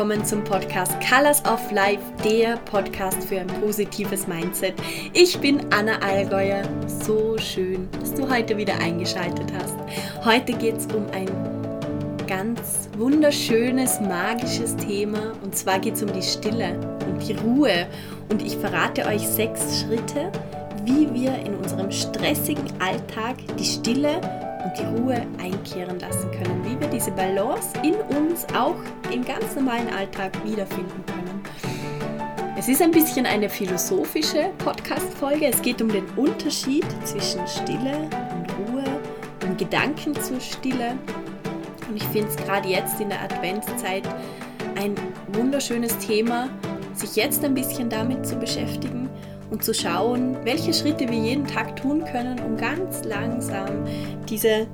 willkommen zum Podcast Colors of Life, der Podcast für ein positives Mindset. Ich bin Anna Allgäuer. So schön, dass du heute wieder eingeschaltet hast. Heute geht es um ein ganz wunderschönes, magisches Thema und zwar geht es um die Stille und die Ruhe. Und ich verrate euch sechs Schritte, wie wir in unserem stressigen Alltag die Stille und die Ruhe einkehren lassen können, wie wir diese Balance in uns auch im ganz normalen Alltag wiederfinden können. Es ist ein bisschen eine philosophische Podcast-Folge. Es geht um den Unterschied zwischen Stille und Ruhe, um Gedanken zur Stille. Und ich finde es gerade jetzt in der Adventszeit ein wunderschönes Thema, sich jetzt ein bisschen damit zu beschäftigen und zu schauen, welche Schritte wir jeden Tag tun können, um ganz langsam diese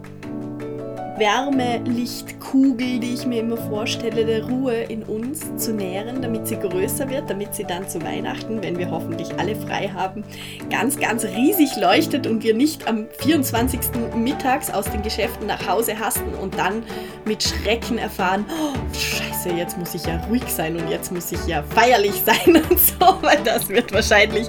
Wärmelichtkugel, die ich mir immer vorstelle, der Ruhe in uns zu nähren, damit sie größer wird, damit sie dann zu Weihnachten, wenn wir hoffentlich alle frei haben, ganz, ganz riesig leuchtet und wir nicht am 24. mittags aus den Geschäften nach Hause hasten und dann mit Schrecken erfahren, oh, scheiße, jetzt muss ich ja ruhig sein und jetzt muss ich ja feierlich sein und so, weil das wird wahrscheinlich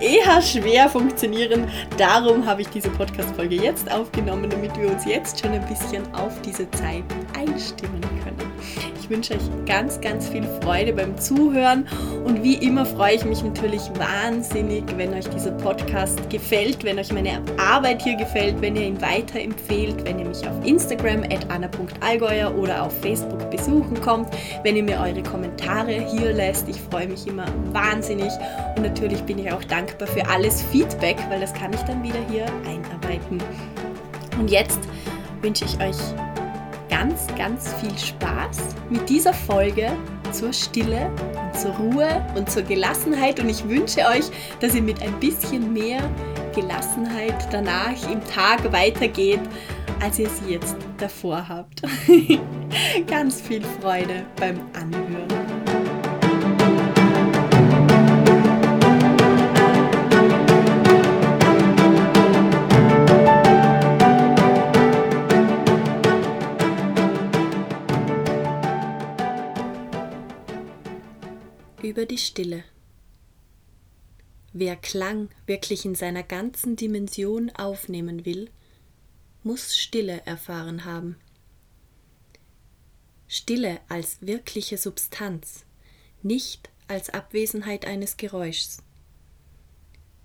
eher schwer funktionieren. Darum habe ich diese Podcast-Folge jetzt aufgenommen, damit wir uns jetzt schon ein bisschen auf diese Zeit einstimmen können. Ich wünsche euch ganz, ganz viel Freude beim Zuhören und wie immer freue ich mich natürlich wahnsinnig, wenn euch dieser Podcast gefällt, wenn euch meine Arbeit hier gefällt, wenn ihr ihn weiterempfehlt, wenn ihr mich auf Instagram at anna.allgäuer oder auf Facebook besuchen kommt, wenn ihr mir eure Kommentare hier lässt. Ich freue mich immer wahnsinnig und natürlich bin ich auch dankbar für alles Feedback, weil das kann ich dann wieder hier einarbeiten. Und jetzt wünsche ich euch ganz, ganz viel Spaß mit dieser Folge zur Stille und zur Ruhe und zur Gelassenheit. Und ich wünsche euch, dass ihr mit ein bisschen mehr Gelassenheit danach im Tag weitergeht, als ihr sie jetzt davor habt. ganz viel Freude beim Anhören. Über die Stille. Wer Klang wirklich in seiner ganzen Dimension aufnehmen will, muss Stille erfahren haben. Stille als wirkliche Substanz, nicht als Abwesenheit eines Geräuschs.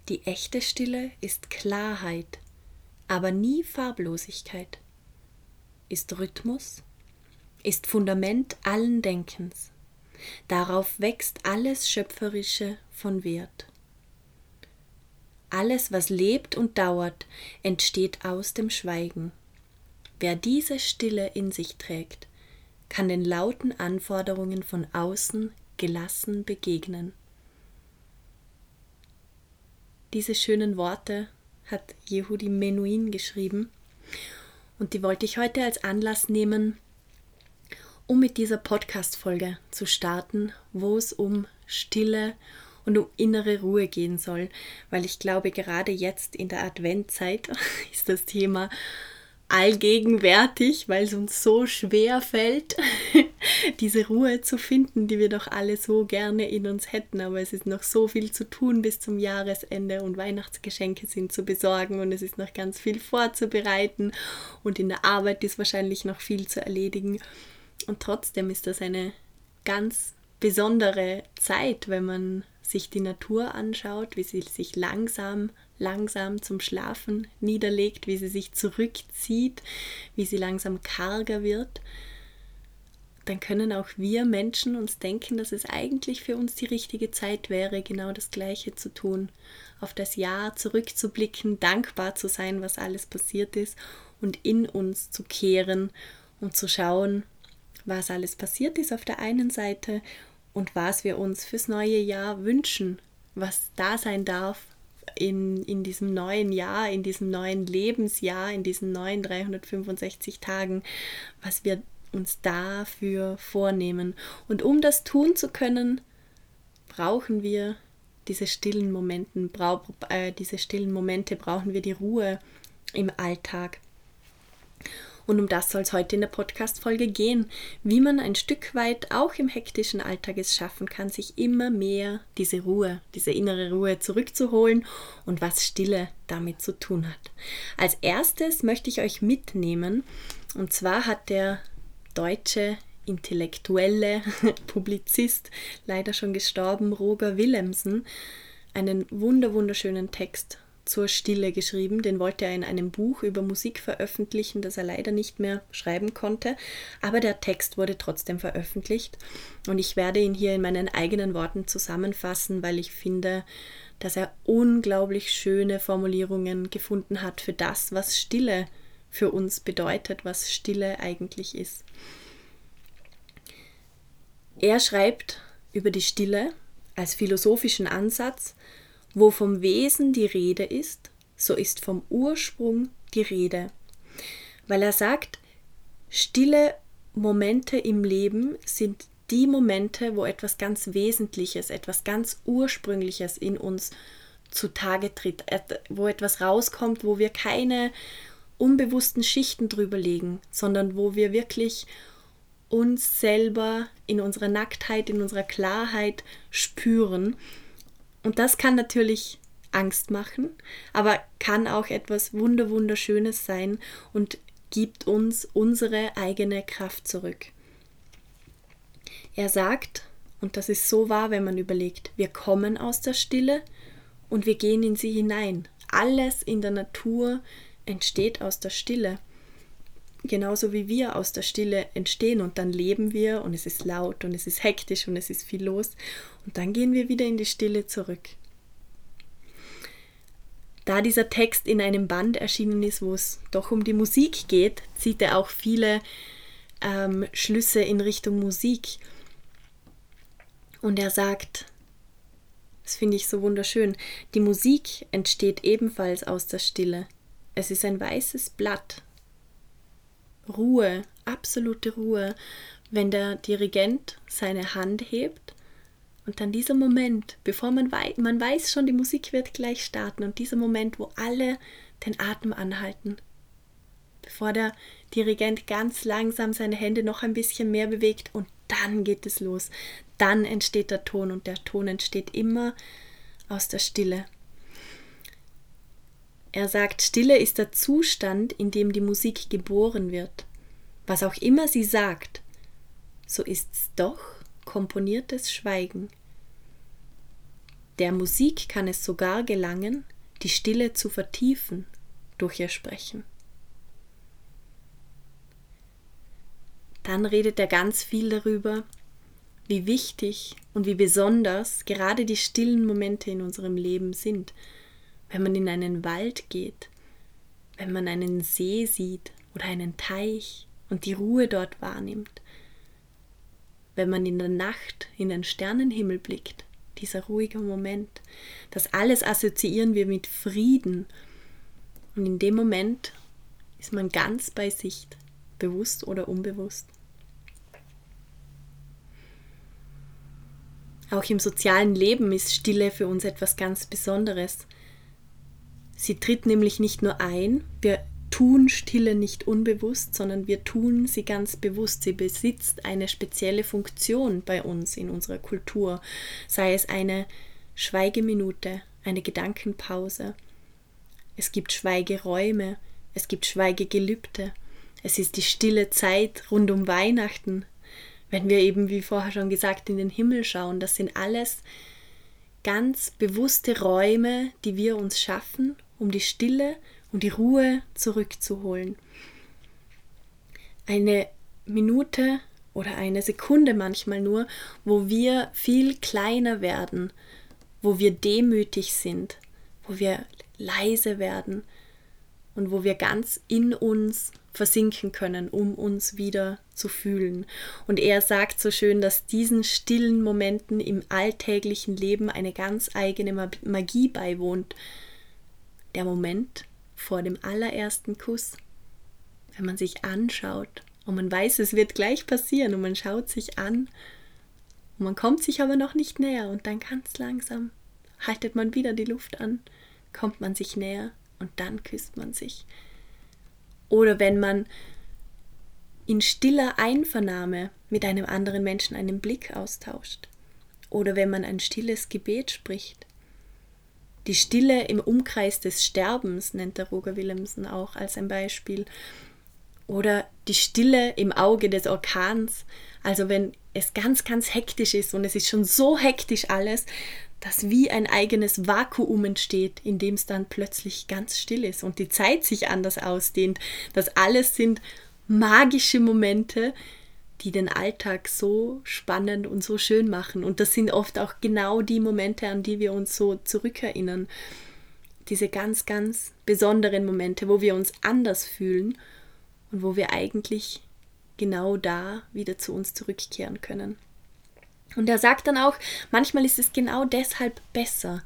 Die echte Stille ist Klarheit, aber nie Farblosigkeit, ist Rhythmus, ist Fundament allen Denkens. Darauf wächst alles Schöpferische von Wert. Alles, was lebt und dauert, entsteht aus dem Schweigen. Wer diese Stille in sich trägt, kann den lauten Anforderungen von außen gelassen begegnen. Diese schönen Worte hat Jehudi Menuhin geschrieben und die wollte ich heute als Anlass nehmen, um mit dieser Podcast-Folge zu starten, wo es um Stille und um innere Ruhe gehen soll, weil ich glaube, gerade jetzt in der Adventzeit ist das Thema allgegenwärtig, weil es uns so schwer fällt, diese Ruhe zu finden, die wir doch alle so gerne in uns hätten. Aber es ist noch so viel zu tun bis zum Jahresende und Weihnachtsgeschenke sind zu besorgen und es ist noch ganz viel vorzubereiten und in der Arbeit ist wahrscheinlich noch viel zu erledigen. Und trotzdem ist das eine ganz besondere Zeit, wenn man sich die Natur anschaut, wie sie sich langsam, langsam zum Schlafen niederlegt, wie sie sich zurückzieht, wie sie langsam karger wird, dann können auch wir Menschen uns denken, dass es eigentlich für uns die richtige Zeit wäre, genau das Gleiche zu tun, auf das Jahr zurückzublicken, dankbar zu sein, was alles passiert ist und in uns zu kehren und zu schauen, was alles passiert ist auf der einen Seite und was wir uns fürs neue Jahr wünschen, was da sein darf in, in diesem neuen Jahr, in diesem neuen Lebensjahr, in diesen neuen 365 Tagen, was wir uns dafür vornehmen. Und um das tun zu können, brauchen wir diese stillen Momenten, brau, äh, diese stillen Momente, brauchen wir die Ruhe im Alltag. Und um das soll es heute in der Podcast-Folge gehen, wie man ein Stück weit auch im hektischen Alltag es schaffen kann, sich immer mehr diese Ruhe, diese innere Ruhe zurückzuholen und was Stille damit zu tun hat. Als erstes möchte ich euch mitnehmen, und zwar hat der deutsche intellektuelle Publizist, leider schon gestorben, Roger Willemsen, einen wunder wunderschönen Text zur Stille geschrieben. Den wollte er in einem Buch über Musik veröffentlichen, das er leider nicht mehr schreiben konnte. Aber der Text wurde trotzdem veröffentlicht und ich werde ihn hier in meinen eigenen Worten zusammenfassen, weil ich finde, dass er unglaublich schöne Formulierungen gefunden hat für das, was Stille für uns bedeutet, was Stille eigentlich ist. Er schreibt über die Stille als philosophischen Ansatz, wo vom Wesen die Rede ist, so ist vom Ursprung die Rede. Weil er sagt, stille Momente im Leben sind die Momente, wo etwas ganz Wesentliches, etwas ganz Ursprüngliches in uns zutage tritt, wo etwas rauskommt, wo wir keine unbewussten Schichten drüber legen, sondern wo wir wirklich uns selber in unserer Nacktheit, in unserer Klarheit spüren. Und das kann natürlich Angst machen, aber kann auch etwas Wunder wunderschönes sein und gibt uns unsere eigene Kraft zurück. Er sagt, und das ist so wahr, wenn man überlegt, wir kommen aus der Stille und wir gehen in sie hinein. Alles in der Natur entsteht aus der Stille genauso wie wir aus der Stille entstehen und dann leben wir und es ist laut und es ist hektisch und es ist viel los und dann gehen wir wieder in die Stille zurück. Da dieser Text in einem Band erschienen ist, wo es doch um die Musik geht, zieht er auch viele ähm, Schlüsse in Richtung Musik. Und er sagt, das finde ich so wunderschön, die Musik entsteht ebenfalls aus der Stille. Es ist ein weißes Blatt, Ruhe, absolute Ruhe, wenn der Dirigent seine Hand hebt und dann dieser Moment, bevor man weiß, man weiß schon, die Musik wird gleich starten und dieser Moment, wo alle den Atem anhalten, bevor der Dirigent ganz langsam seine Hände noch ein bisschen mehr bewegt und dann geht es los. Dann entsteht der Ton und der Ton entsteht immer aus der Stille. Er sagt, Stille ist der Zustand, in dem die Musik geboren wird. Was auch immer sie sagt, so ist's doch komponiertes Schweigen. Der Musik kann es sogar gelangen, die Stille zu vertiefen durch ihr Sprechen. Dann redet er ganz viel darüber, wie wichtig und wie besonders gerade die stillen Momente in unserem Leben sind, wenn man in einen Wald geht, wenn man einen See sieht oder einen Teich und die Ruhe dort wahrnimmt, wenn man in der Nacht in den Sternenhimmel blickt, dieser ruhige Moment, das alles assoziieren wir mit Frieden und in dem Moment ist man ganz bei sich, bewusst oder unbewusst. Auch im sozialen Leben ist Stille für uns etwas ganz Besonderes. Sie tritt nämlich nicht nur ein, wir tun Stille nicht unbewusst, sondern wir tun sie ganz bewusst. Sie besitzt eine spezielle Funktion bei uns in unserer Kultur, sei es eine Schweigeminute, eine Gedankenpause. Es gibt Schweigeräume, es gibt Schweigegelübde. Es ist die stille Zeit rund um Weihnachten, wenn wir eben, wie vorher schon gesagt, in den Himmel schauen. Das sind alles ganz bewusste Räume, die wir uns schaffen, um die Stille und die Ruhe zurückzuholen. Eine Minute oder eine Sekunde manchmal nur, wo wir viel kleiner werden, wo wir demütig sind, wo wir leise werden und wo wir ganz in uns versinken können, um uns wieder zu fühlen. Und er sagt so schön, dass diesen stillen Momenten im alltäglichen Leben eine ganz eigene Magie beiwohnt. Der Moment vor dem allerersten Kuss, wenn man sich anschaut und man weiß, es wird gleich passieren und man schaut sich an und man kommt sich aber noch nicht näher und dann ganz langsam haltet man wieder die Luft an, kommt man sich näher und dann küsst man sich. Oder wenn man in stiller Einvernahme mit einem anderen Menschen einen Blick austauscht oder wenn man ein stilles Gebet spricht. Die Stille im Umkreis des Sterbens nennt der Roger Willemsen auch als ein Beispiel. Oder die Stille im Auge des Orkans. Also wenn es ganz, ganz hektisch ist und es ist schon so hektisch alles, dass wie ein eigenes Vakuum entsteht, in dem es dann plötzlich ganz still ist und die Zeit sich anders ausdehnt. Das alles sind magische Momente, die den Alltag so spannend und so schön machen. Und das sind oft auch genau die Momente, an die wir uns so zurückerinnern. Diese ganz, ganz besonderen Momente, wo wir uns anders fühlen und wo wir eigentlich genau da wieder zu uns zurückkehren können. Und er sagt dann auch, manchmal ist es genau deshalb besser,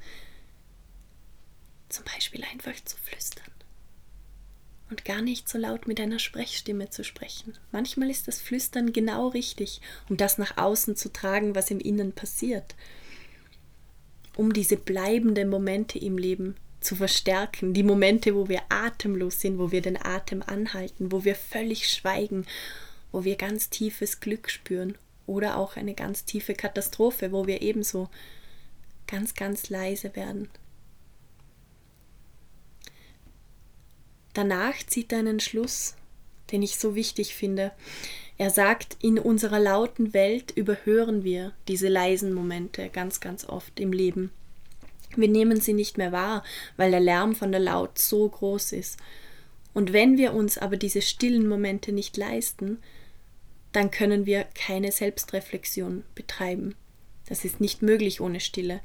zum Beispiel einfach zu flüstern und gar nicht so laut mit einer Sprechstimme zu sprechen. Manchmal ist das Flüstern genau richtig, um das nach außen zu tragen, was im Innen passiert, um diese bleibenden Momente im Leben zu verstärken, die Momente, wo wir atemlos sind, wo wir den Atem anhalten, wo wir völlig schweigen, wo wir ganz tiefes Glück spüren oder auch eine ganz tiefe Katastrophe, wo wir ebenso ganz, ganz leise werden, Danach zieht er einen Schluss, den ich so wichtig finde. Er sagt, in unserer lauten Welt überhören wir diese leisen Momente ganz, ganz oft im Leben. Wir nehmen sie nicht mehr wahr, weil der Lärm von der Laut so groß ist. Und wenn wir uns aber diese stillen Momente nicht leisten, dann können wir keine Selbstreflexion betreiben. Das ist nicht möglich ohne Stille.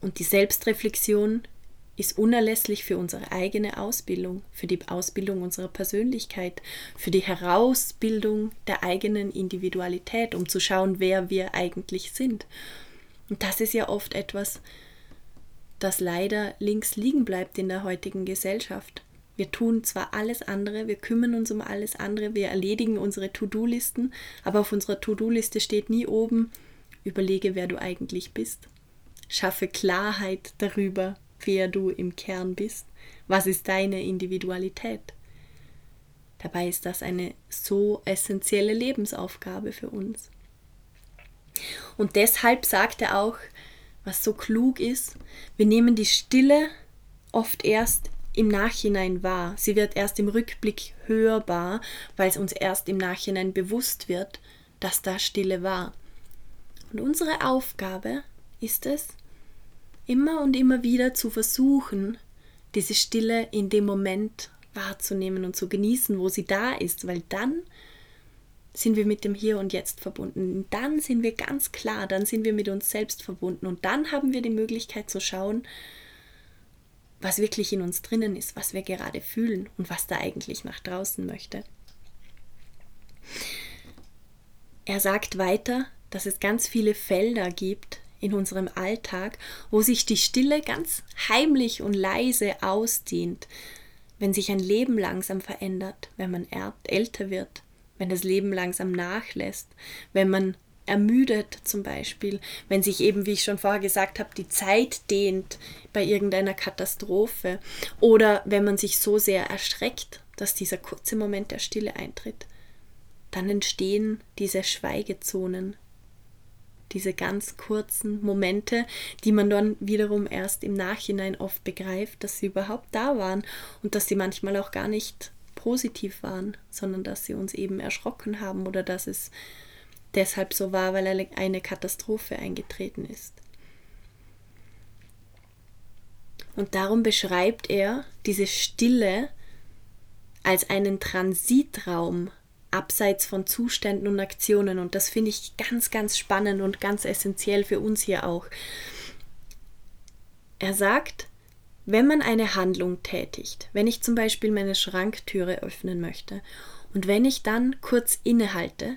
Und die Selbstreflexion ist unerlässlich für unsere eigene Ausbildung, für die Ausbildung unserer Persönlichkeit, für die Herausbildung der eigenen Individualität, um zu schauen, wer wir eigentlich sind. Und das ist ja oft etwas, das leider links liegen bleibt in der heutigen Gesellschaft. Wir tun zwar alles andere, wir kümmern uns um alles andere, wir erledigen unsere To-Do-Listen, aber auf unserer To-Do-Liste steht nie oben, überlege, wer du eigentlich bist. Schaffe Klarheit darüber, wer du im Kern bist. Was ist deine Individualität? Dabei ist das eine so essentielle Lebensaufgabe für uns. Und deshalb sagt er auch, was so klug ist, wir nehmen die Stille oft erst im Nachhinein wahr. Sie wird erst im Rückblick hörbar, weil es uns erst im Nachhinein bewusst wird, dass da Stille war. Und unsere Aufgabe ist es, immer und immer wieder zu versuchen, diese Stille in dem Moment wahrzunehmen und zu genießen, wo sie da ist, weil dann sind wir mit dem Hier und Jetzt verbunden. Dann sind wir ganz klar, dann sind wir mit uns selbst verbunden und dann haben wir die Möglichkeit zu schauen, was wirklich in uns drinnen ist, was wir gerade fühlen und was da eigentlich nach draußen möchte. Er sagt weiter, dass es ganz viele Felder gibt, in unserem Alltag, wo sich die Stille ganz heimlich und leise ausdehnt, wenn sich ein Leben langsam verändert, wenn man älter wird, wenn das Leben langsam nachlässt, wenn man ermüdet zum Beispiel, wenn sich eben, wie ich schon vorher gesagt habe, die Zeit dehnt bei irgendeiner Katastrophe oder wenn man sich so sehr erschreckt, dass dieser kurze Moment der Stille eintritt, dann entstehen diese Schweigezonen, diese ganz kurzen Momente, die man dann wiederum erst im Nachhinein oft begreift, dass sie überhaupt da waren und dass sie manchmal auch gar nicht positiv waren, sondern dass sie uns eben erschrocken haben oder dass es deshalb so war, weil eine Katastrophe eingetreten ist. Und darum beschreibt er diese Stille als einen Transitraum abseits von Zuständen und Aktionen. Und das finde ich ganz, ganz spannend und ganz essentiell für uns hier auch. Er sagt, wenn man eine Handlung tätigt, wenn ich zum Beispiel meine Schranktüre öffnen möchte und wenn ich dann kurz innehalte,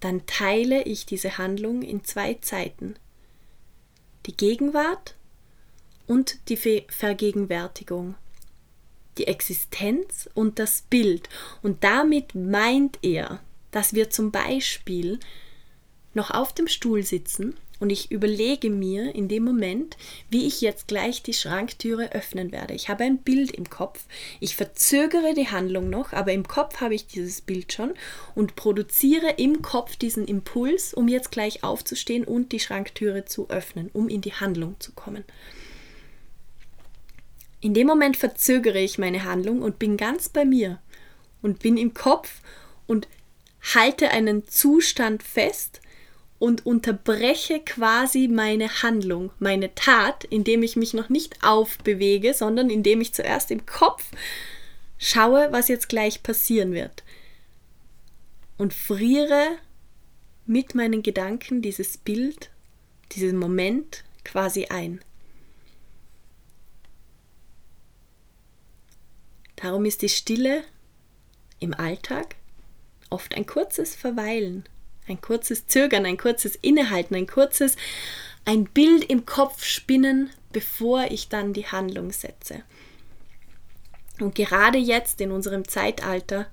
dann teile ich diese Handlung in zwei Zeiten. Die Gegenwart und die Vergegenwärtigung die Existenz und das Bild. Und damit meint er, dass wir zum Beispiel noch auf dem Stuhl sitzen, und ich überlege mir in dem Moment, wie ich jetzt gleich die Schranktüre öffnen werde. Ich habe ein Bild im Kopf. Ich verzögere die Handlung noch, aber im Kopf habe ich dieses Bild schon und produziere im Kopf diesen Impuls, um jetzt gleich aufzustehen und die Schranktüre zu öffnen, um in die Handlung zu kommen. In dem Moment verzögere ich meine Handlung und bin ganz bei mir und bin im Kopf und halte einen Zustand fest, und unterbreche quasi meine Handlung, meine Tat, indem ich mich noch nicht aufbewege, sondern indem ich zuerst im Kopf schaue, was jetzt gleich passieren wird. Und friere mit meinen Gedanken dieses Bild, diesen Moment quasi ein. Darum ist die Stille im Alltag oft ein kurzes Verweilen ein kurzes Zögern, ein kurzes Innehalten, ein kurzes ein Bild im Kopf spinnen, bevor ich dann die Handlung setze. Und gerade jetzt in unserem Zeitalter,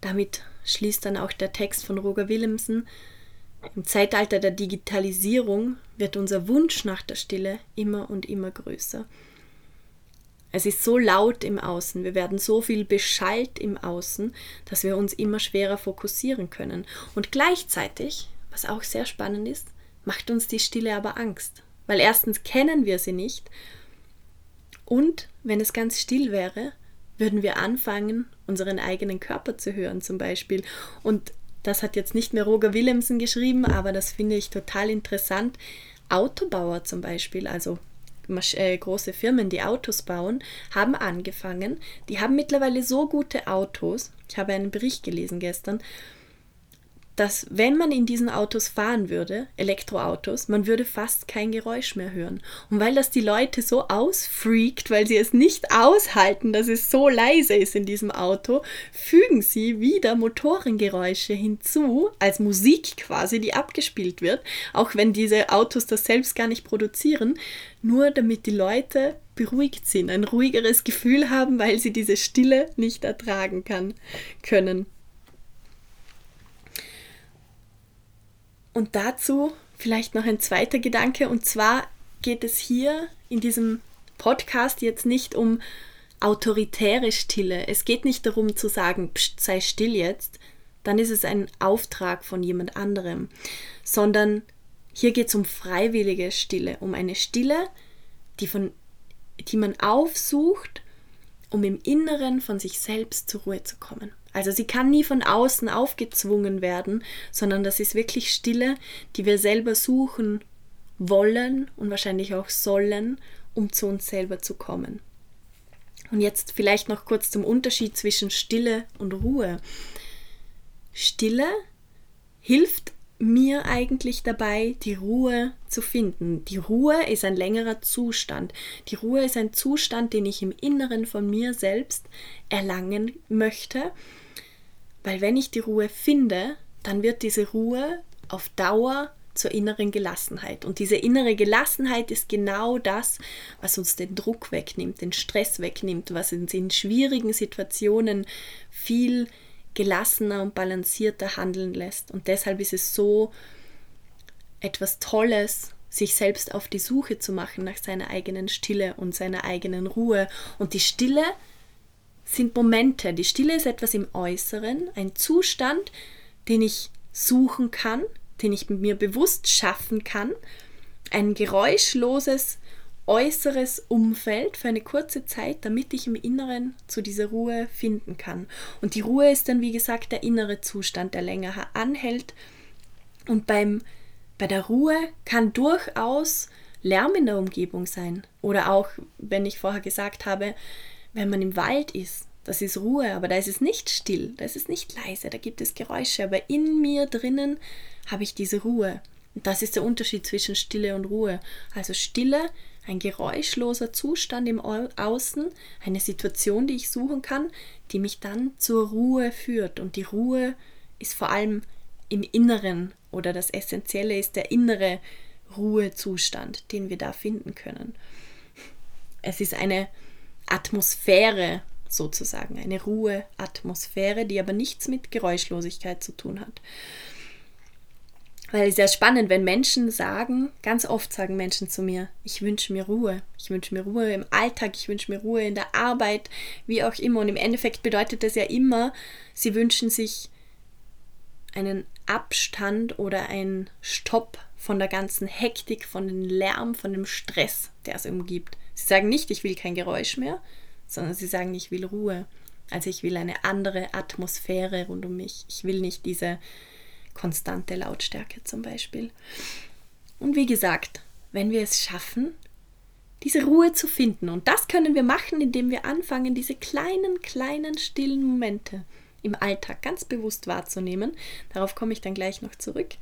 damit schließt dann auch der Text von Roger Willemsen, im Zeitalter der Digitalisierung wird unser Wunsch nach der Stille immer und immer größer. Es ist so laut im Außen, wir werden so viel beschallt im Außen, dass wir uns immer schwerer fokussieren können. Und gleichzeitig, was auch sehr spannend ist, macht uns die Stille aber Angst. Weil erstens kennen wir sie nicht und wenn es ganz still wäre, würden wir anfangen, unseren eigenen Körper zu hören zum Beispiel. Und das hat jetzt nicht mehr Roger Willemsen geschrieben, aber das finde ich total interessant. Autobauer zum Beispiel, also äh, große Firmen, die Autos bauen, haben angefangen. Die haben mittlerweile so gute Autos. Ich habe einen Bericht gelesen gestern, dass wenn man in diesen Autos fahren würde, Elektroautos, man würde fast kein Geräusch mehr hören. Und weil das die Leute so ausfreakt, weil sie es nicht aushalten, dass es so leise ist in diesem Auto, fügen sie wieder Motorengeräusche hinzu, als Musik quasi, die abgespielt wird, auch wenn diese Autos das selbst gar nicht produzieren, nur damit die Leute beruhigt sind, ein ruhigeres Gefühl haben, weil sie diese Stille nicht ertragen kann, können. Und dazu vielleicht noch ein zweiter Gedanke, und zwar geht es hier in diesem Podcast jetzt nicht um autoritäre Stille. Es geht nicht darum zu sagen, Psst, sei still jetzt, dann ist es ein Auftrag von jemand anderem, sondern hier geht es um freiwillige Stille, um eine Stille, die, von, die man aufsucht, um im Inneren von sich selbst zur Ruhe zu kommen. Also sie kann nie von außen aufgezwungen werden, sondern das ist wirklich Stille, die wir selber suchen wollen und wahrscheinlich auch sollen, um zu uns selber zu kommen. Und jetzt vielleicht noch kurz zum Unterschied zwischen Stille und Ruhe. Stille hilft mir eigentlich dabei, die Ruhe zu finden. Die Ruhe ist ein längerer Zustand. Die Ruhe ist ein Zustand, den ich im Inneren von mir selbst erlangen möchte weil wenn ich die Ruhe finde, dann wird diese Ruhe auf Dauer zur inneren Gelassenheit. Und diese innere Gelassenheit ist genau das, was uns den Druck wegnimmt, den Stress wegnimmt, was uns in schwierigen Situationen viel gelassener und balancierter handeln lässt. Und deshalb ist es so etwas Tolles, sich selbst auf die Suche zu machen nach seiner eigenen Stille und seiner eigenen Ruhe. Und die Stille sind Momente. Die Stille ist etwas im Äußeren, ein Zustand, den ich suchen kann, den ich mir bewusst schaffen kann, ein geräuschloses äußeres Umfeld für eine kurze Zeit, damit ich im Inneren zu dieser Ruhe finden kann. Und die Ruhe ist dann, wie gesagt, der innere Zustand, der länger anhält. Und beim, bei der Ruhe kann durchaus Lärm in der Umgebung sein. Oder auch, wenn ich vorher gesagt habe, wenn man im Wald ist, das ist Ruhe, aber da ist es nicht still, da ist es nicht leise, da gibt es Geräusche, aber in mir drinnen habe ich diese Ruhe. Und das ist der Unterschied zwischen Stille und Ruhe. Also Stille, ein geräuschloser Zustand im Außen, eine Situation, die ich suchen kann, die mich dann zur Ruhe führt. Und die Ruhe ist vor allem im Inneren oder das Essentielle ist der innere Ruhezustand, den wir da finden können. Es ist eine Atmosphäre sozusagen, eine Ruheatmosphäre, die aber nichts mit Geräuschlosigkeit zu tun hat. Weil es ja spannend, wenn Menschen sagen, ganz oft sagen Menschen zu mir, ich wünsche mir Ruhe. Ich wünsche mir Ruhe im Alltag, ich wünsche mir Ruhe in der Arbeit, wie auch immer. Und im Endeffekt bedeutet das ja immer, sie wünschen sich einen Abstand oder einen Stopp von der ganzen Hektik, von dem Lärm, von dem Stress, der es umgibt. Sie sagen nicht, ich will kein Geräusch mehr, sondern sie sagen, ich will Ruhe. Also ich will eine andere Atmosphäre rund um mich. Ich will nicht diese konstante Lautstärke zum Beispiel. Und wie gesagt, wenn wir es schaffen, diese Ruhe zu finden, und das können wir machen, indem wir anfangen, diese kleinen, kleinen, stillen Momente im Alltag ganz bewusst wahrzunehmen, darauf komme ich dann gleich noch zurück,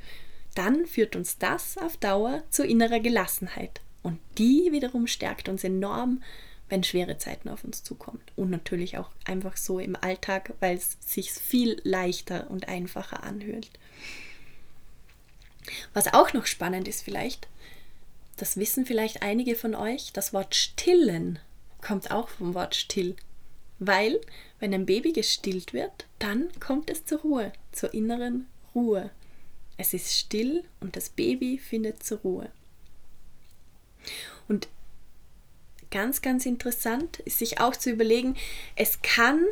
dann führt uns das auf Dauer zu innerer Gelassenheit. Und die wiederum stärkt uns enorm, wenn schwere Zeiten auf uns zukommen. Und natürlich auch einfach so im Alltag, weil es sich viel leichter und einfacher anhört. Was auch noch spannend ist vielleicht, das wissen vielleicht einige von euch, das Wort stillen kommt auch vom Wort still. Weil, wenn ein Baby gestillt wird, dann kommt es zur Ruhe, zur inneren Ruhe. Es ist still und das Baby findet zur Ruhe. Und ganz, ganz interessant ist sich auch zu überlegen, es kann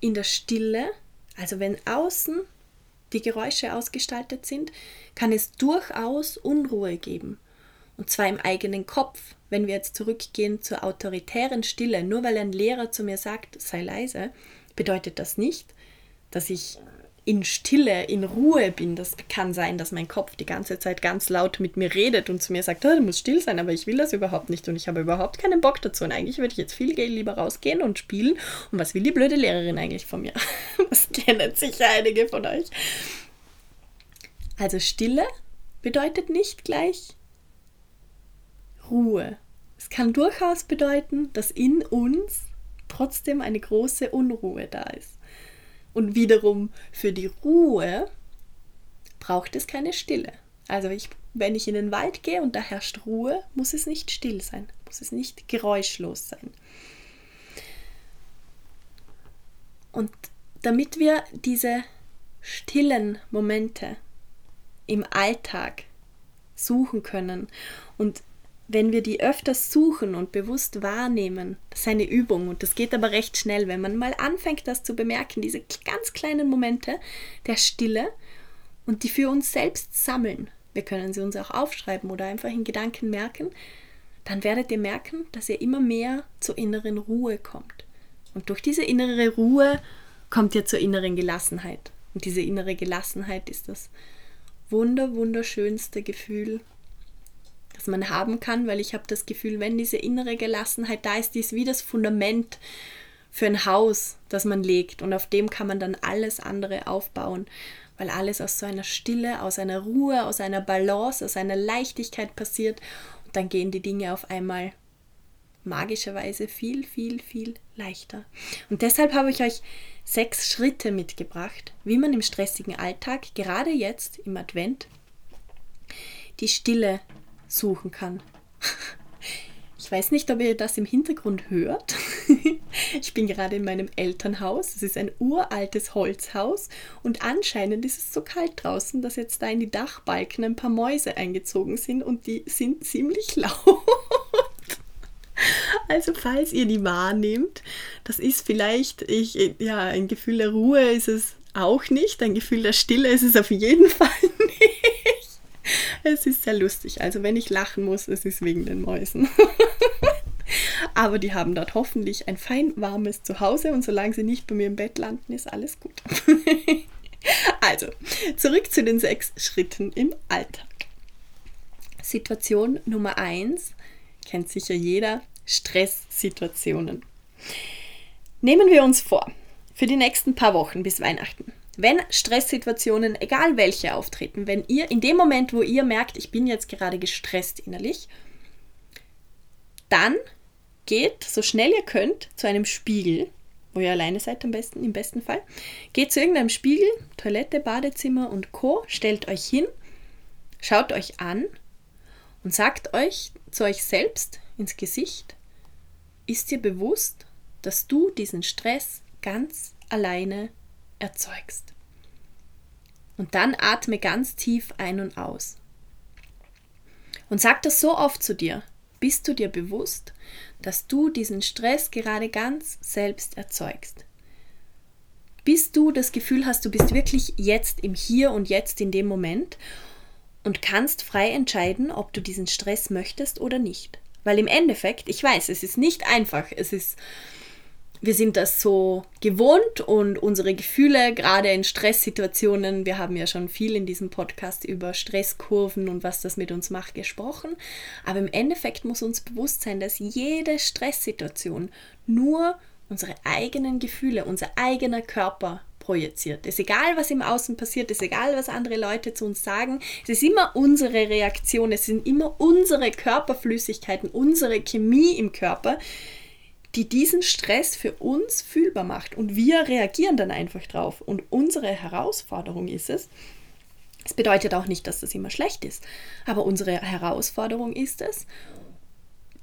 in der Stille, also wenn außen die Geräusche ausgestaltet sind, kann es durchaus Unruhe geben. Und zwar im eigenen Kopf. Wenn wir jetzt zurückgehen zur autoritären Stille, nur weil ein Lehrer zu mir sagt, sei leise, bedeutet das nicht, dass ich in Stille, in Ruhe bin. Das kann sein, dass mein Kopf die ganze Zeit ganz laut mit mir redet und zu mir sagt, oh, du musst still sein, aber ich will das überhaupt nicht und ich habe überhaupt keinen Bock dazu. Und eigentlich würde ich jetzt viel lieber rausgehen und spielen. Und was will die blöde Lehrerin eigentlich von mir? Das kennen sicher einige von euch. Also Stille bedeutet nicht gleich Ruhe. Es kann durchaus bedeuten, dass in uns trotzdem eine große Unruhe da ist. Und wiederum für die Ruhe braucht es keine Stille. Also ich, wenn ich in den Wald gehe und da herrscht Ruhe, muss es nicht still sein, muss es nicht geräuschlos sein. Und damit wir diese stillen Momente im Alltag suchen können und wenn wir die öfters suchen und bewusst wahrnehmen, das ist eine Übung und das geht aber recht schnell, wenn man mal anfängt, das zu bemerken, diese ganz kleinen Momente der Stille und die für uns selbst sammeln. Wir können sie uns auch aufschreiben oder einfach in Gedanken merken, dann werdet ihr merken, dass ihr immer mehr zur inneren Ruhe kommt. Und durch diese innere Ruhe kommt ihr zur inneren Gelassenheit. Und diese innere Gelassenheit ist das wunder, wunderschönste Gefühl, das man haben kann, weil ich habe das Gefühl, wenn diese innere Gelassenheit da ist, die ist wie das Fundament für ein Haus, das man legt und auf dem kann man dann alles andere aufbauen, weil alles aus so einer Stille, aus einer Ruhe, aus einer Balance, aus einer Leichtigkeit passiert und dann gehen die Dinge auf einmal magischerweise viel, viel, viel leichter. Und deshalb habe ich euch sechs Schritte mitgebracht, wie man im stressigen Alltag, gerade jetzt im Advent, die Stille suchen kann. Ich weiß nicht, ob ihr das im Hintergrund hört. Ich bin gerade in meinem Elternhaus. Es ist ein uraltes Holzhaus und anscheinend ist es so kalt draußen, dass jetzt da in die Dachbalken ein paar Mäuse eingezogen sind und die sind ziemlich laut. Also falls ihr die wahrnehmt, das ist vielleicht ich ja ein Gefühl der Ruhe ist es auch nicht, ein Gefühl der Stille ist es auf jeden Fall. Es ist sehr lustig. Also wenn ich lachen muss, es ist wegen den Mäusen. Aber die haben dort hoffentlich ein fein warmes Zuhause und solange sie nicht bei mir im Bett landen, ist alles gut. also, zurück zu den sechs Schritten im Alltag. Situation Nummer eins kennt sicher jeder, Stresssituationen. Nehmen wir uns vor, für die nächsten paar Wochen bis Weihnachten wenn Stresssituationen, egal welche, auftreten, wenn ihr in dem Moment, wo ihr merkt, ich bin jetzt gerade gestresst innerlich, dann geht so schnell ihr könnt zu einem Spiegel, wo ihr alleine seid am besten, im besten Fall. Geht zu irgendeinem Spiegel, Toilette, Badezimmer und Co. Stellt euch hin, schaut euch an und sagt euch zu euch selbst ins Gesicht, ist dir bewusst, dass du diesen Stress ganz alleine erzeugst. Und dann atme ganz tief ein und aus. Und sag das so oft zu dir. Bist du dir bewusst, dass du diesen Stress gerade ganz selbst erzeugst? Bis du das Gefühl hast, du bist wirklich jetzt im Hier und Jetzt in dem Moment und kannst frei entscheiden, ob du diesen Stress möchtest oder nicht. Weil im Endeffekt, ich weiß, es ist nicht einfach. Es ist wir sind das so gewohnt und unsere Gefühle, gerade in Stresssituationen, wir haben ja schon viel in diesem Podcast über Stresskurven und was das mit uns macht gesprochen, aber im Endeffekt muss uns bewusst sein, dass jede Stresssituation nur unsere eigenen Gefühle, unser eigener Körper projiziert. Es ist egal, was im Außen passiert, es ist egal, was andere Leute zu uns sagen. Es ist immer unsere Reaktion, es sind immer unsere Körperflüssigkeiten, unsere Chemie im Körper, die diesen Stress für uns fühlbar macht. Und wir reagieren dann einfach drauf. Und unsere Herausforderung ist es, es bedeutet auch nicht, dass das immer schlecht ist, aber unsere Herausforderung ist es,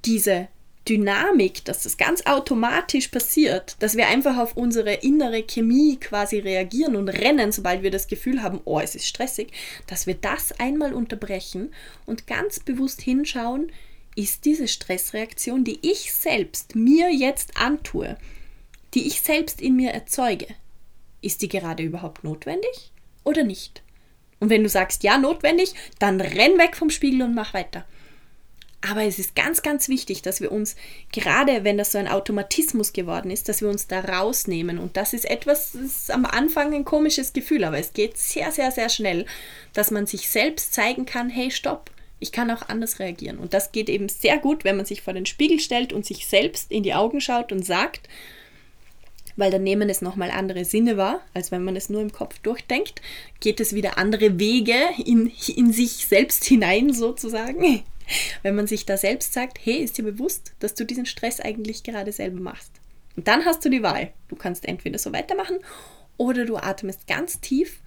diese Dynamik, dass das ganz automatisch passiert, dass wir einfach auf unsere innere Chemie quasi reagieren und rennen, sobald wir das Gefühl haben, oh, es ist stressig, dass wir das einmal unterbrechen und ganz bewusst hinschauen, ist diese Stressreaktion, die ich selbst mir jetzt antue, die ich selbst in mir erzeuge, ist die gerade überhaupt notwendig oder nicht? Und wenn du sagst, ja, notwendig, dann renn weg vom Spiegel und mach weiter. Aber es ist ganz, ganz wichtig, dass wir uns, gerade wenn das so ein Automatismus geworden ist, dass wir uns da rausnehmen. Und das ist etwas, das ist am Anfang ein komisches Gefühl, aber es geht sehr, sehr, sehr schnell, dass man sich selbst zeigen kann, hey, stopp, ich kann auch anders reagieren. Und das geht eben sehr gut, wenn man sich vor den Spiegel stellt und sich selbst in die Augen schaut und sagt, weil dann nehmen es nochmal andere Sinne wahr, als wenn man es nur im Kopf durchdenkt, geht es wieder andere Wege in, in sich selbst hinein sozusagen. Wenn man sich da selbst sagt, hey, ist dir bewusst, dass du diesen Stress eigentlich gerade selber machst. Und dann hast du die Wahl. Du kannst entweder so weitermachen oder du atmest ganz tief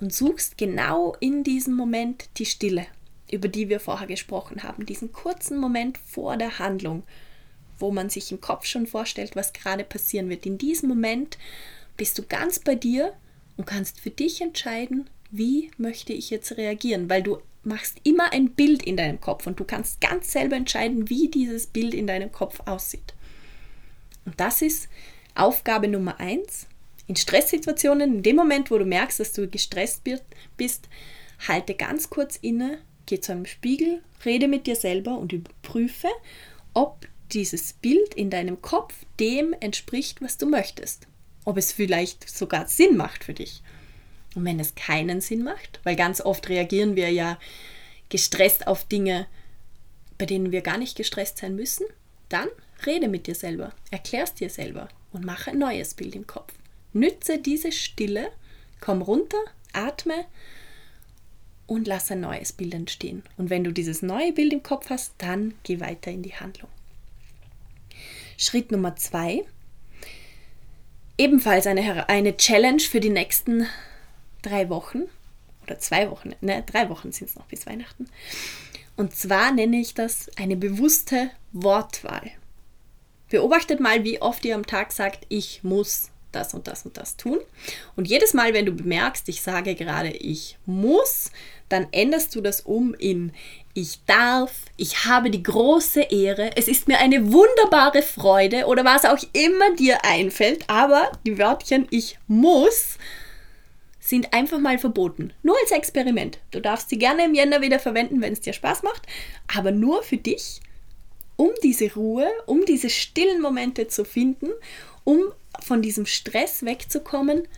und suchst genau in diesem Moment die Stille über die wir vorher gesprochen haben, diesen kurzen Moment vor der Handlung, wo man sich im Kopf schon vorstellt, was gerade passieren wird. In diesem Moment bist du ganz bei dir und kannst für dich entscheiden, wie möchte ich jetzt reagieren, weil du machst immer ein Bild in deinem Kopf und du kannst ganz selber entscheiden, wie dieses Bild in deinem Kopf aussieht. Und das ist Aufgabe Nummer eins. In Stresssituationen, in dem Moment, wo du merkst, dass du gestresst bist, halte ganz kurz inne Geh zu einem Spiegel, rede mit dir selber und überprüfe, ob dieses Bild in deinem Kopf dem entspricht, was du möchtest. Ob es vielleicht sogar Sinn macht für dich. Und wenn es keinen Sinn macht, weil ganz oft reagieren wir ja gestresst auf Dinge, bei denen wir gar nicht gestresst sein müssen, dann rede mit dir selber, erklär's dir selber und mache ein neues Bild im Kopf. Nütze diese Stille, komm runter, atme und lass ein neues Bild entstehen. Und wenn du dieses neue Bild im Kopf hast, dann geh weiter in die Handlung. Schritt Nummer zwei. Ebenfalls eine, eine Challenge für die nächsten drei Wochen oder zwei Wochen, ne, drei Wochen sind es noch bis Weihnachten. Und zwar nenne ich das eine bewusste Wortwahl. Beobachtet mal, wie oft ihr am Tag sagt, ich muss das und das und das tun. Und jedes Mal, wenn du bemerkst, ich sage gerade, ich muss, dann änderst du das um in ich darf, ich habe die große Ehre, es ist mir eine wunderbare Freude oder was auch immer dir einfällt, aber die Wörtchen ich muss sind einfach mal verboten. Nur als Experiment. Du darfst sie gerne im Jänner wieder verwenden, wenn es dir Spaß macht, aber nur für dich, um diese Ruhe, um diese stillen Momente zu finden, um von diesem Stress wegzukommen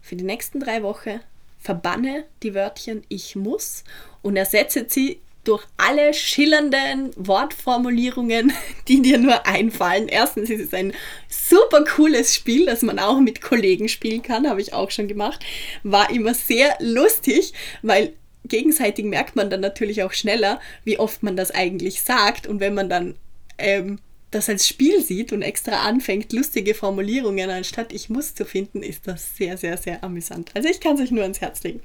für die nächsten drei Wochen verbanne die Wörtchen ich muss und ersetze sie durch alle schillernden Wortformulierungen, die dir nur einfallen. Erstens ist es ein super cooles Spiel, das man auch mit Kollegen spielen kann, habe ich auch schon gemacht. War immer sehr lustig, weil gegenseitig merkt man dann natürlich auch schneller, wie oft man das eigentlich sagt. Und wenn man dann ähm, das als Spiel sieht und extra anfängt, lustige Formulierungen anstatt ich muss zu finden, ist das sehr, sehr, sehr amüsant. Also ich kann es euch nur ans Herz legen.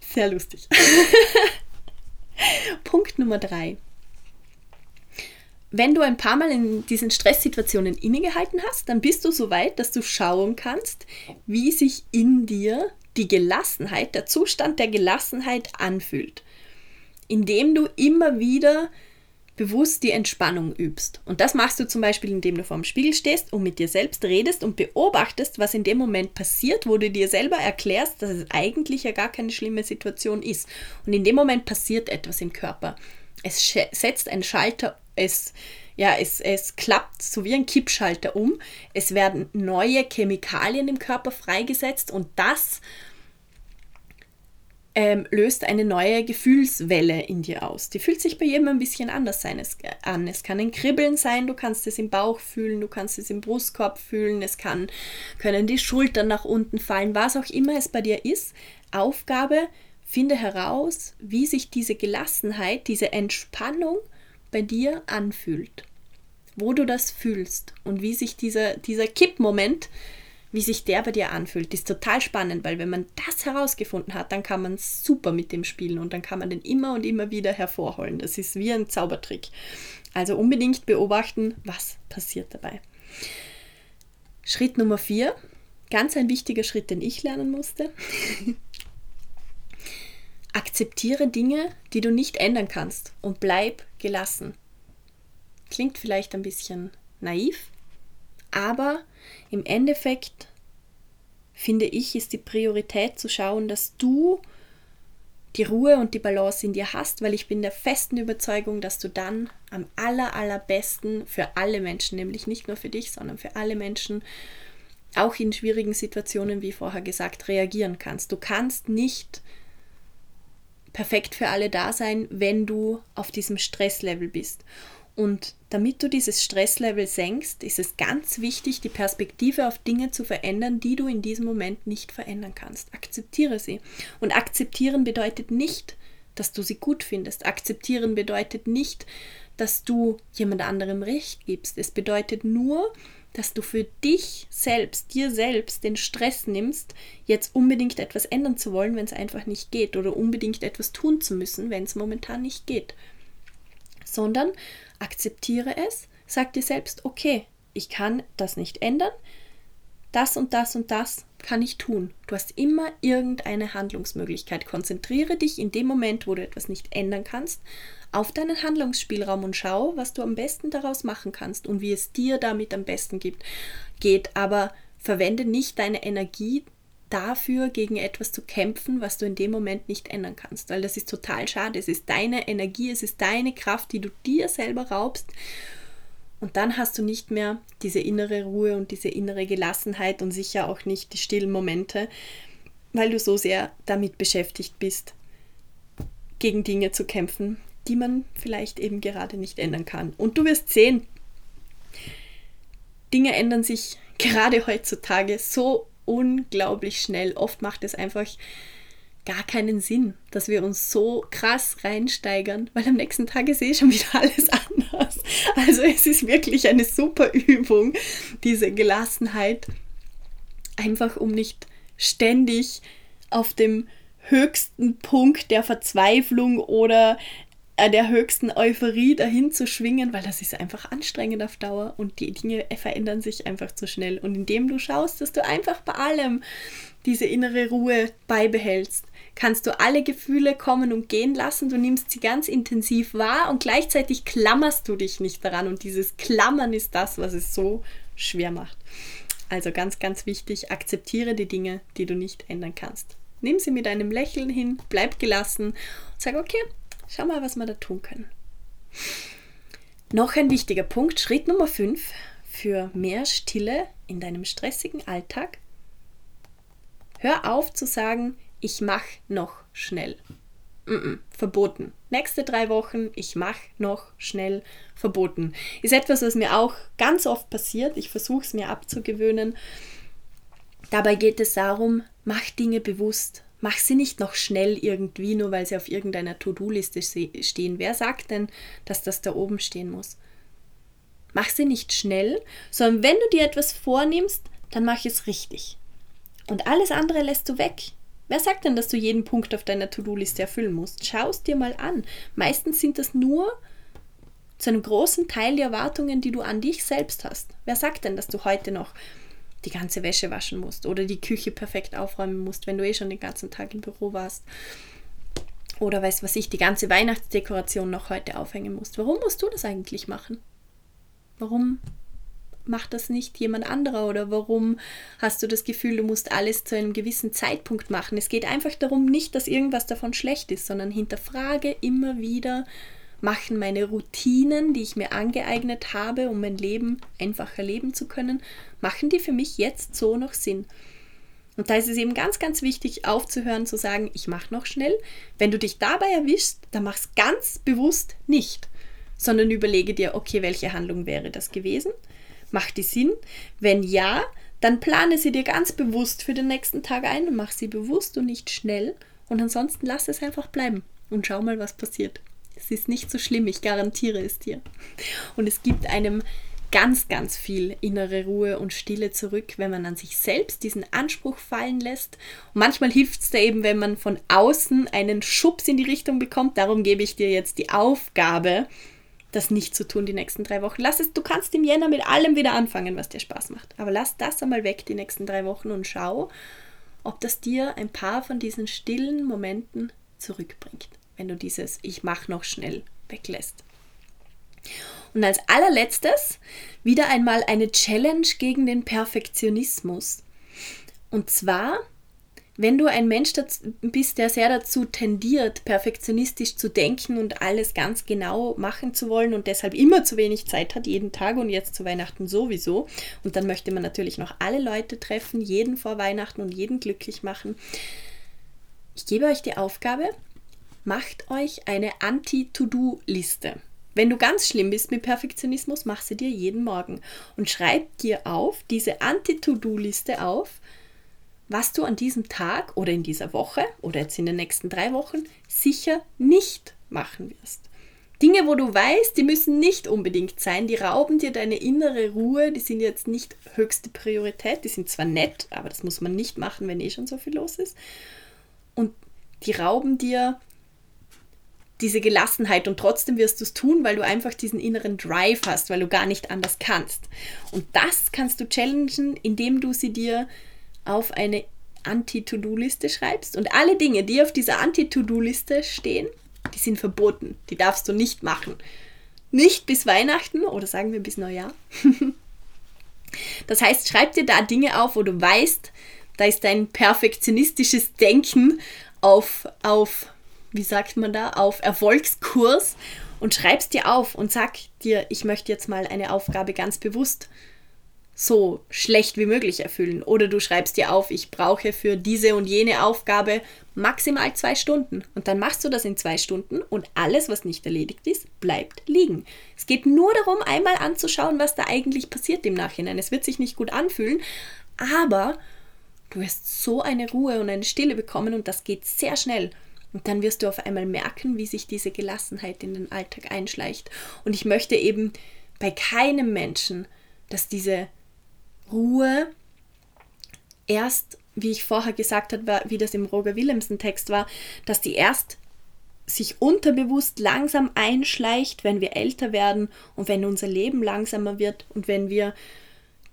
Sehr lustig. Punkt Nummer drei. Wenn du ein paar Mal in diesen Stresssituationen innegehalten hast, dann bist du so weit, dass du schauen kannst, wie sich in dir die Gelassenheit, der Zustand der Gelassenheit anfühlt, indem du immer wieder bewusst die Entspannung übst. Und das machst du zum Beispiel, indem du vor dem Spiegel stehst und mit dir selbst redest und beobachtest, was in dem Moment passiert, wo du dir selber erklärst, dass es eigentlich ja gar keine schlimme Situation ist. Und in dem Moment passiert etwas im Körper. Es setzt einen Schalter, es, ja, es, es klappt so wie ein Kippschalter um. Es werden neue Chemikalien im Körper freigesetzt und das ähm, löst eine neue Gefühlswelle in dir aus. Die fühlt sich bei jedem ein bisschen anders sein, es, an. Es kann ein Kribbeln sein, du kannst es im Bauch fühlen, du kannst es im Brustkorb fühlen, es kann, können die Schultern nach unten fallen, was auch immer es bei dir ist. Aufgabe, finde heraus, wie sich diese Gelassenheit, diese Entspannung bei dir anfühlt. Wo du das fühlst und wie sich dieser, dieser Kippmoment wie sich der bei dir anfühlt, ist total spannend, weil wenn man das herausgefunden hat, dann kann man super mit dem spielen und dann kann man den immer und immer wieder hervorholen. Das ist wie ein Zaubertrick. Also unbedingt beobachten, was passiert dabei. Schritt Nummer vier, ganz ein wichtiger Schritt, den ich lernen musste. Akzeptiere Dinge, die du nicht ändern kannst und bleib gelassen. Klingt vielleicht ein bisschen naiv, aber im Endeffekt finde ich, ist die Priorität zu schauen, dass du die Ruhe und die Balance in dir hast, weil ich bin der festen Überzeugung, dass du dann am aller, allerbesten für alle Menschen, nämlich nicht nur für dich, sondern für alle Menschen, auch in schwierigen Situationen, wie vorher gesagt, reagieren kannst. Du kannst nicht perfekt für alle da sein, wenn du auf diesem Stresslevel bist. Und damit du dieses Stresslevel senkst, ist es ganz wichtig, die Perspektive auf Dinge zu verändern, die du in diesem Moment nicht verändern kannst. Akzeptiere sie. Und akzeptieren bedeutet nicht, dass du sie gut findest. Akzeptieren bedeutet nicht, dass du jemand anderem Recht gibst. Es bedeutet nur, dass du für dich selbst, dir selbst den Stress nimmst, jetzt unbedingt etwas ändern zu wollen, wenn es einfach nicht geht, oder unbedingt etwas tun zu müssen, wenn es momentan nicht geht. Sondern akzeptiere es, sag dir selbst, okay, ich kann das nicht ändern, das und das und das kann ich tun. Du hast immer irgendeine Handlungsmöglichkeit. Konzentriere dich in dem Moment, wo du etwas nicht ändern kannst, auf deinen Handlungsspielraum und schau, was du am besten daraus machen kannst und wie es dir damit am besten geht. Aber verwende nicht deine Energie dafür, gegen etwas zu kämpfen, was du in dem Moment nicht ändern kannst, weil das ist total schade. Es ist deine Energie, es ist deine Kraft, die du dir selber raubst. Und dann hast du nicht mehr diese innere Ruhe und diese innere Gelassenheit und sicher auch nicht die stillen Momente, weil du so sehr damit beschäftigt bist, gegen Dinge zu kämpfen, die man vielleicht eben gerade nicht ändern kann. Und du wirst sehen, Dinge ändern sich gerade heutzutage so unglaublich schnell. Oft macht es einfach gar keinen Sinn, dass wir uns so krass reinsteigern, weil am nächsten Tag ist eh schon wieder alles anders. Also es ist wirklich eine super Übung, diese Gelassenheit, einfach um nicht ständig auf dem höchsten Punkt der Verzweiflung oder der höchsten Euphorie dahin zu schwingen, weil das ist einfach anstrengend auf Dauer und die Dinge verändern sich einfach zu schnell. Und indem du schaust, dass du einfach bei allem diese innere Ruhe beibehältst, kannst du alle Gefühle kommen und gehen lassen. Du nimmst sie ganz intensiv wahr und gleichzeitig klammerst du dich nicht daran. Und dieses Klammern ist das, was es so schwer macht. Also ganz, ganz wichtig, akzeptiere die Dinge, die du nicht ändern kannst. Nimm sie mit einem Lächeln hin, bleib gelassen und sag, okay, Schau mal, was wir da tun können. Noch ein wichtiger Punkt, Schritt Nummer 5 für mehr Stille in deinem stressigen Alltag. Hör auf zu sagen, ich mache noch schnell. Mm -mm, verboten. Nächste drei Wochen, ich mache noch schnell verboten. Ist etwas, was mir auch ganz oft passiert. Ich versuche es mir abzugewöhnen. Dabei geht es darum, mach Dinge bewusst. Mach sie nicht noch schnell irgendwie, nur weil sie auf irgendeiner To-Do-Liste stehen. Wer sagt denn, dass das da oben stehen muss? Mach sie nicht schnell, sondern wenn du dir etwas vornimmst, dann mach es richtig. Und alles andere lässt du weg. Wer sagt denn, dass du jeden Punkt auf deiner To-Do-Liste erfüllen musst? Schau es dir mal an. Meistens sind das nur zu einem großen Teil die Erwartungen, die du an dich selbst hast. Wer sagt denn, dass du heute noch die ganze Wäsche waschen musst oder die Küche perfekt aufräumen musst, wenn du eh schon den ganzen Tag im Büro warst. Oder weißt was ich, die ganze Weihnachtsdekoration noch heute aufhängen musst. Warum musst du das eigentlich machen? Warum macht das nicht jemand anderer oder warum hast du das Gefühl, du musst alles zu einem gewissen Zeitpunkt machen? Es geht einfach darum, nicht, dass irgendwas davon schlecht ist, sondern hinterfrage immer wieder, machen meine Routinen, die ich mir angeeignet habe, um mein Leben einfacher leben zu können, machen die für mich jetzt so noch Sinn? Und da ist es eben ganz, ganz wichtig, aufzuhören, zu sagen, ich mache noch schnell. Wenn du dich dabei erwischst, dann mach es ganz bewusst nicht, sondern überlege dir, okay, welche Handlung wäre das gewesen? Macht die Sinn? Wenn ja, dann plane sie dir ganz bewusst für den nächsten Tag ein und mach sie bewusst und nicht schnell. Und ansonsten lass es einfach bleiben und schau mal, was passiert. Es ist nicht so schlimm, ich garantiere es dir. Und es gibt einem ganz, ganz viel innere Ruhe und Stille zurück, wenn man an sich selbst diesen Anspruch fallen lässt. Und manchmal hilft es da eben, wenn man von außen einen Schubs in die Richtung bekommt. Darum gebe ich dir jetzt die Aufgabe, das nicht zu tun die nächsten drei Wochen. Lass es, du kannst im Jänner mit allem wieder anfangen, was dir Spaß macht. Aber lass das einmal weg die nächsten drei Wochen und schau, ob das dir ein paar von diesen stillen Momenten zurückbringt, wenn du dieses Ich mach noch schnell weglässt. Und als allerletztes wieder einmal eine Challenge gegen den Perfektionismus. Und zwar wenn du ein Mensch bist, der sehr dazu tendiert, perfektionistisch zu denken und alles ganz genau machen zu wollen und deshalb immer zu wenig Zeit hat, jeden Tag und jetzt zu Weihnachten sowieso, und dann möchte man natürlich noch alle Leute treffen, jeden vor Weihnachten und jeden glücklich machen. Ich gebe euch die Aufgabe, macht euch eine Anti-To-Do-Liste. Wenn du ganz schlimm bist mit Perfektionismus, mach sie dir jeden Morgen und schreib dir auf diese Anti-To-Do-Liste auf, was du an diesem Tag oder in dieser Woche oder jetzt in den nächsten drei Wochen sicher nicht machen wirst. Dinge, wo du weißt, die müssen nicht unbedingt sein, die rauben dir deine innere Ruhe, die sind jetzt nicht höchste Priorität, die sind zwar nett, aber das muss man nicht machen, wenn eh schon so viel los ist. Und die rauben dir diese Gelassenheit und trotzdem wirst du es tun, weil du einfach diesen inneren Drive hast, weil du gar nicht anders kannst. Und das kannst du challengen, indem du sie dir auf eine Anti-To-Do-Liste schreibst und alle Dinge, die auf dieser Anti-To-Do-Liste stehen, die sind verboten. Die darfst du nicht machen. Nicht bis Weihnachten oder sagen wir bis Neujahr. das heißt, schreib dir da Dinge auf, wo du weißt, da ist dein perfektionistisches Denken auf, auf, wie sagt man da, auf Erfolgskurs und schreibst dir auf und sag dir, ich möchte jetzt mal eine Aufgabe ganz bewusst so schlecht wie möglich erfüllen. Oder du schreibst dir auf, ich brauche für diese und jene Aufgabe maximal zwei Stunden. Und dann machst du das in zwei Stunden und alles, was nicht erledigt ist, bleibt liegen. Es geht nur darum, einmal anzuschauen, was da eigentlich passiert im Nachhinein. Es wird sich nicht gut anfühlen, aber du wirst so eine Ruhe und eine Stille bekommen und das geht sehr schnell. Und dann wirst du auf einmal merken, wie sich diese Gelassenheit in den Alltag einschleicht. Und ich möchte eben bei keinem Menschen, dass diese Ruhe erst, wie ich vorher gesagt habe, wie das im Roger Willemsen Text war, dass die erst sich unterbewusst langsam einschleicht, wenn wir älter werden und wenn unser Leben langsamer wird und wenn wir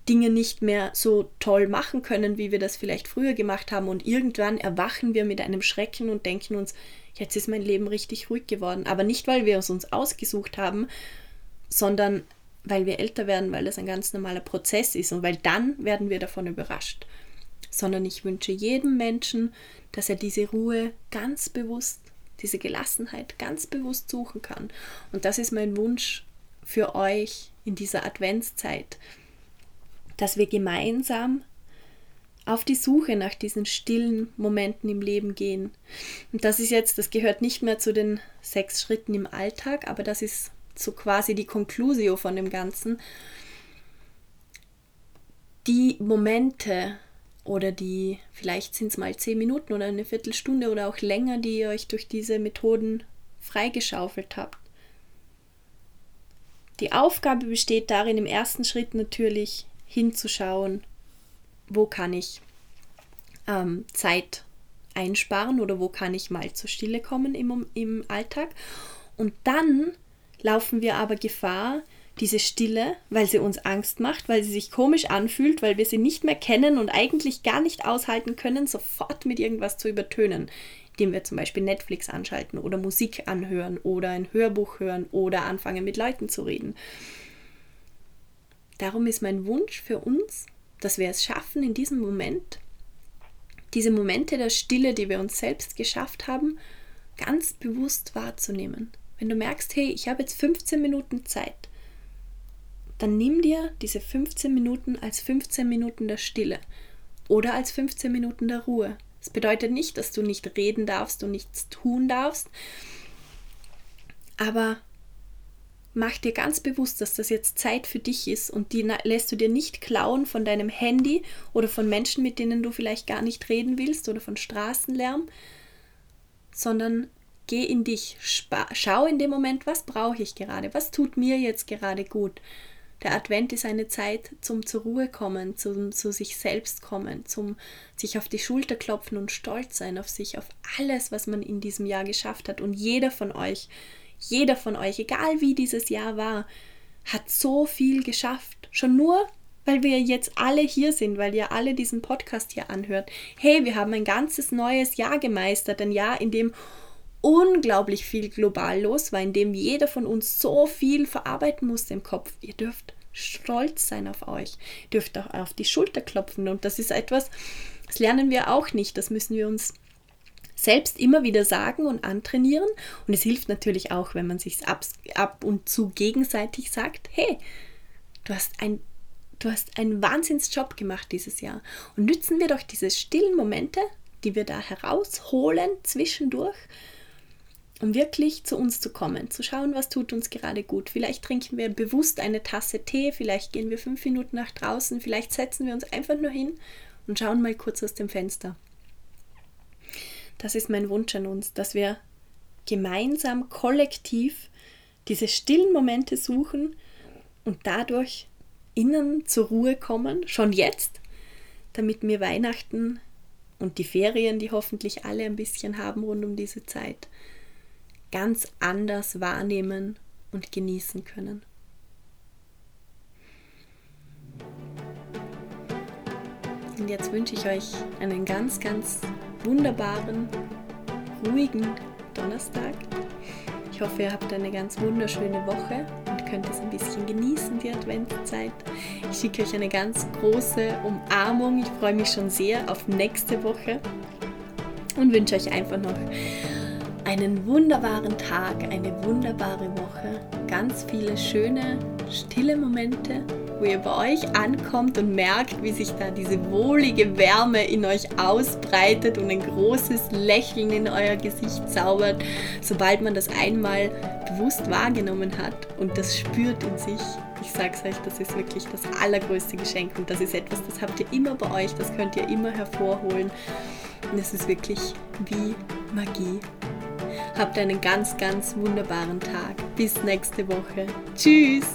Dinge nicht mehr so toll machen können, wie wir das vielleicht früher gemacht haben. Und irgendwann erwachen wir mit einem Schrecken und denken uns, jetzt ist mein Leben richtig ruhig geworden. Aber nicht, weil wir es uns ausgesucht haben, sondern weil wir älter werden, weil das ein ganz normaler Prozess ist und weil dann werden wir davon überrascht. Sondern ich wünsche jedem Menschen, dass er diese Ruhe ganz bewusst, diese Gelassenheit ganz bewusst suchen kann. Und das ist mein Wunsch für euch in dieser Adventszeit, dass wir gemeinsam auf die Suche nach diesen stillen Momenten im Leben gehen. Und das ist jetzt, das gehört nicht mehr zu den sechs Schritten im Alltag, aber das ist so quasi die Conclusio von dem Ganzen. Die Momente oder die, vielleicht sind es mal zehn Minuten oder eine Viertelstunde oder auch länger, die ihr euch durch diese Methoden freigeschaufelt habt. Die Aufgabe besteht darin, im ersten Schritt natürlich hinzuschauen, wo kann ich ähm, Zeit einsparen oder wo kann ich mal zur Stille kommen im, im Alltag. Und dann laufen wir aber Gefahr, diese Stille, weil sie uns Angst macht, weil sie sich komisch anfühlt, weil wir sie nicht mehr kennen und eigentlich gar nicht aushalten können, sofort mit irgendwas zu übertönen, indem wir zum Beispiel Netflix anschalten oder Musik anhören oder ein Hörbuch hören oder anfangen mit Leuten zu reden. Darum ist mein Wunsch für uns, dass wir es schaffen, in diesem Moment, diese Momente der Stille, die wir uns selbst geschafft haben, ganz bewusst wahrzunehmen. Wenn du merkst, hey, ich habe jetzt 15 Minuten Zeit, dann nimm dir diese 15 Minuten als 15 Minuten der Stille oder als 15 Minuten der Ruhe. Das bedeutet nicht, dass du nicht reden darfst und nichts tun darfst, aber mach dir ganz bewusst, dass das jetzt Zeit für dich ist und die lässt du dir nicht klauen von deinem Handy oder von Menschen, mit denen du vielleicht gar nicht reden willst oder von Straßenlärm, sondern geh in dich, schau in dem Moment, was brauche ich gerade, was tut mir jetzt gerade gut. Der Advent ist eine Zeit zum zur Ruhe kommen, zum zu sich selbst kommen, zum sich auf die Schulter klopfen und stolz sein auf sich, auf alles, was man in diesem Jahr geschafft hat. Und jeder von euch, jeder von euch, egal wie dieses Jahr war, hat so viel geschafft. Schon nur, weil wir jetzt alle hier sind, weil ihr alle diesen Podcast hier anhört. Hey, wir haben ein ganzes neues Jahr gemeistert, ein Jahr, in dem unglaublich viel global los war, in dem jeder von uns so viel verarbeiten musste im Kopf. Ihr dürft stolz sein auf euch, ihr dürft auch auf die Schulter klopfen und das ist etwas, das lernen wir auch nicht, das müssen wir uns selbst immer wieder sagen und antrainieren und es hilft natürlich auch, wenn man sich ab, ab und zu gegenseitig sagt, hey, du hast ein Du hast einen Wahnsinnsjob gemacht dieses Jahr. Und nützen wir doch diese stillen Momente, die wir da herausholen zwischendurch, um wirklich zu uns zu kommen, zu schauen, was tut uns gerade gut. Vielleicht trinken wir bewusst eine Tasse Tee, vielleicht gehen wir fünf Minuten nach draußen, vielleicht setzen wir uns einfach nur hin und schauen mal kurz aus dem Fenster. Das ist mein Wunsch an uns, dass wir gemeinsam, kollektiv diese stillen Momente suchen und dadurch innen zur Ruhe kommen, schon jetzt, damit wir Weihnachten und die Ferien, die hoffentlich alle ein bisschen haben rund um diese Zeit, ganz anders wahrnehmen und genießen können. Und jetzt wünsche ich euch einen ganz, ganz wunderbaren, ruhigen Donnerstag. Ich hoffe, ihr habt eine ganz wunderschöne Woche und könnt es ein bisschen genießen, die Adventszeit. Ich schicke euch eine ganz große Umarmung. Ich freue mich schon sehr auf nächste Woche und wünsche euch einfach noch einen wunderbaren Tag, eine wunderbare Woche, ganz viele schöne, stille Momente, wo ihr bei euch ankommt und merkt, wie sich da diese wohlige Wärme in euch ausbreitet und ein großes Lächeln in euer Gesicht zaubert, sobald man das einmal bewusst wahrgenommen hat und das spürt in sich. Ich sag's euch, das ist wirklich das allergrößte Geschenk und das ist etwas, das habt ihr immer bei euch, das könnt ihr immer hervorholen. Und es ist wirklich wie Magie. Habt einen ganz, ganz wunderbaren Tag. Bis nächste Woche. Tschüss!